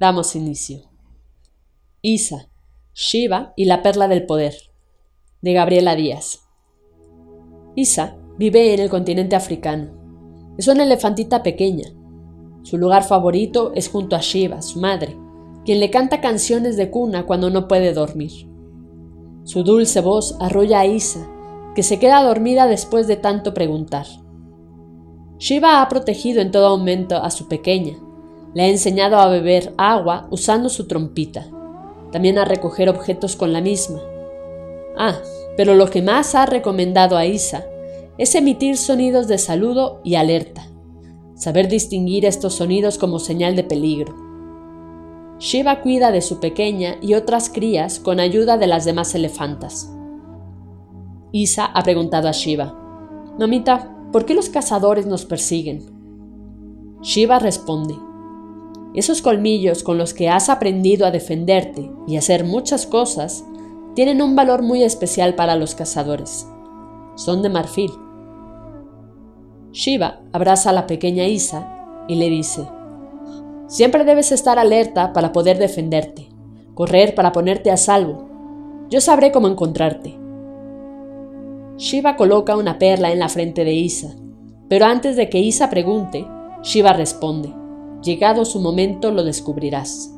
Damos inicio. Isa, Shiva y la perla del poder, de Gabriela Díaz. Isa vive en el continente africano. Es una elefantita pequeña. Su lugar favorito es junto a Shiva, su madre, quien le canta canciones de cuna cuando no puede dormir. Su dulce voz arrolla a Isa, que se queda dormida después de tanto preguntar. Shiva ha protegido en todo momento a su pequeña, le ha enseñado a beber agua usando su trompita, también a recoger objetos con la misma. Ah, pero lo que más ha recomendado a Isa es emitir sonidos de saludo y alerta, saber distinguir estos sonidos como señal de peligro. Shiva cuida de su pequeña y otras crías con ayuda de las demás elefantas. Isa ha preguntado a Shiva, Mamita, ¿por qué los cazadores nos persiguen? Shiva responde, esos colmillos con los que has aprendido a defenderte y hacer muchas cosas tienen un valor muy especial para los cazadores. Son de marfil. Shiva abraza a la pequeña Isa y le dice, Siempre debes estar alerta para poder defenderte, correr para ponerte a salvo. Yo sabré cómo encontrarte. Shiva coloca una perla en la frente de Isa, pero antes de que Isa pregunte, Shiva responde, Llegado su momento lo descubrirás.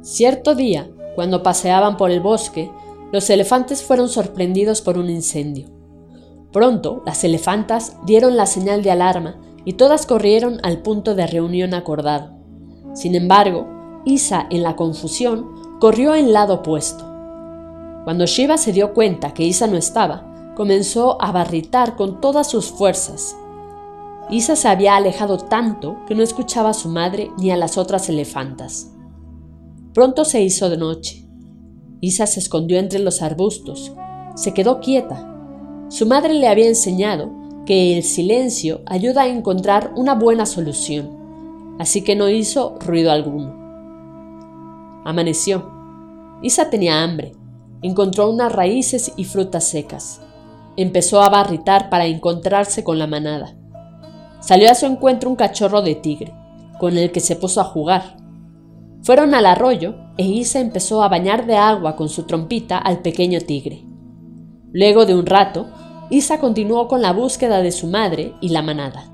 Cierto día, cuando paseaban por el bosque, los elefantes fueron sorprendidos por un incendio. Pronto, las elefantas dieron la señal de alarma y todas corrieron al punto de reunión acordado. Sin embargo, Isa, en la confusión, corrió en lado opuesto. Cuando Shiva se dio cuenta que Isa no estaba, comenzó a barritar con todas sus fuerzas Isa se había alejado tanto que no escuchaba a su madre ni a las otras elefantas. Pronto se hizo de noche. Isa se escondió entre los arbustos. Se quedó quieta. Su madre le había enseñado que el silencio ayuda a encontrar una buena solución, así que no hizo ruido alguno. Amaneció. Isa tenía hambre. Encontró unas raíces y frutas secas. Empezó a barritar para encontrarse con la manada. Salió a su encuentro un cachorro de tigre, con el que se puso a jugar. Fueron al arroyo e Isa empezó a bañar de agua con su trompita al pequeño tigre. Luego de un rato, Isa continuó con la búsqueda de su madre y la manada.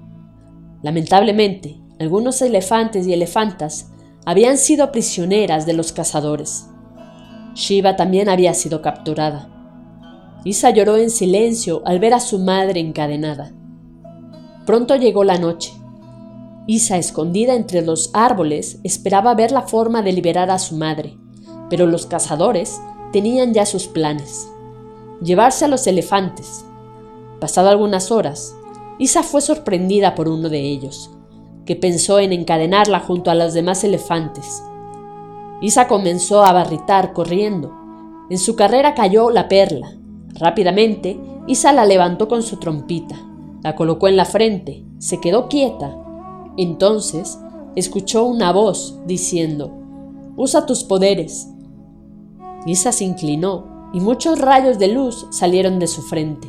Lamentablemente, algunos elefantes y elefantas habían sido prisioneras de los cazadores. Shiva también había sido capturada. Isa lloró en silencio al ver a su madre encadenada. Pronto llegó la noche. Isa, escondida entre los árboles, esperaba ver la forma de liberar a su madre, pero los cazadores tenían ya sus planes. Llevarse a los elefantes. Pasado algunas horas, Isa fue sorprendida por uno de ellos, que pensó en encadenarla junto a los demás elefantes. Isa comenzó a barritar corriendo. En su carrera cayó la perla. Rápidamente, Isa la levantó con su trompita la colocó en la frente, se quedó quieta. Entonces escuchó una voz diciendo, Usa tus poderes. Isa se inclinó y muchos rayos de luz salieron de su frente,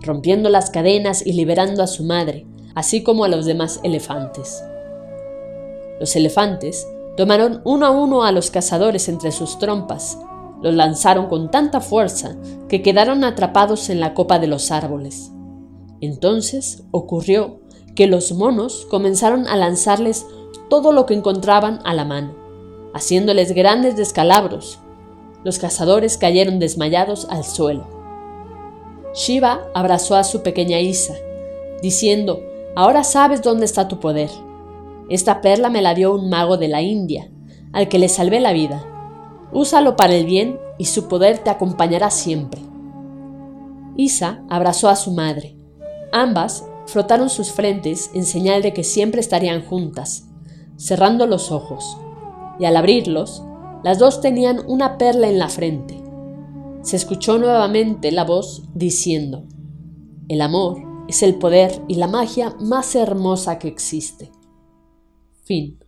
rompiendo las cadenas y liberando a su madre, así como a los demás elefantes. Los elefantes tomaron uno a uno a los cazadores entre sus trompas, los lanzaron con tanta fuerza que quedaron atrapados en la copa de los árboles. Entonces ocurrió que los monos comenzaron a lanzarles todo lo que encontraban a la mano, haciéndoles grandes descalabros. Los cazadores cayeron desmayados al suelo. Shiva abrazó a su pequeña Isa, diciendo, Ahora sabes dónde está tu poder. Esta perla me la dio un mago de la India, al que le salvé la vida. Úsalo para el bien y su poder te acompañará siempre. Isa abrazó a su madre, Ambas frotaron sus frentes en señal de que siempre estarían juntas, cerrando los ojos. y al abrirlos, las dos tenían una perla en la frente. Se escuchó nuevamente la voz diciendo, El amor es el poder y la magia más hermosa que existe. Fin.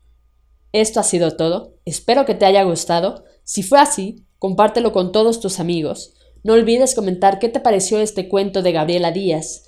Esto ha sido todo. Espero que te haya gustado. Si fue así, compártelo con todos tus amigos. No olvides comentar qué te pareció este cuento de Gabriela Díaz.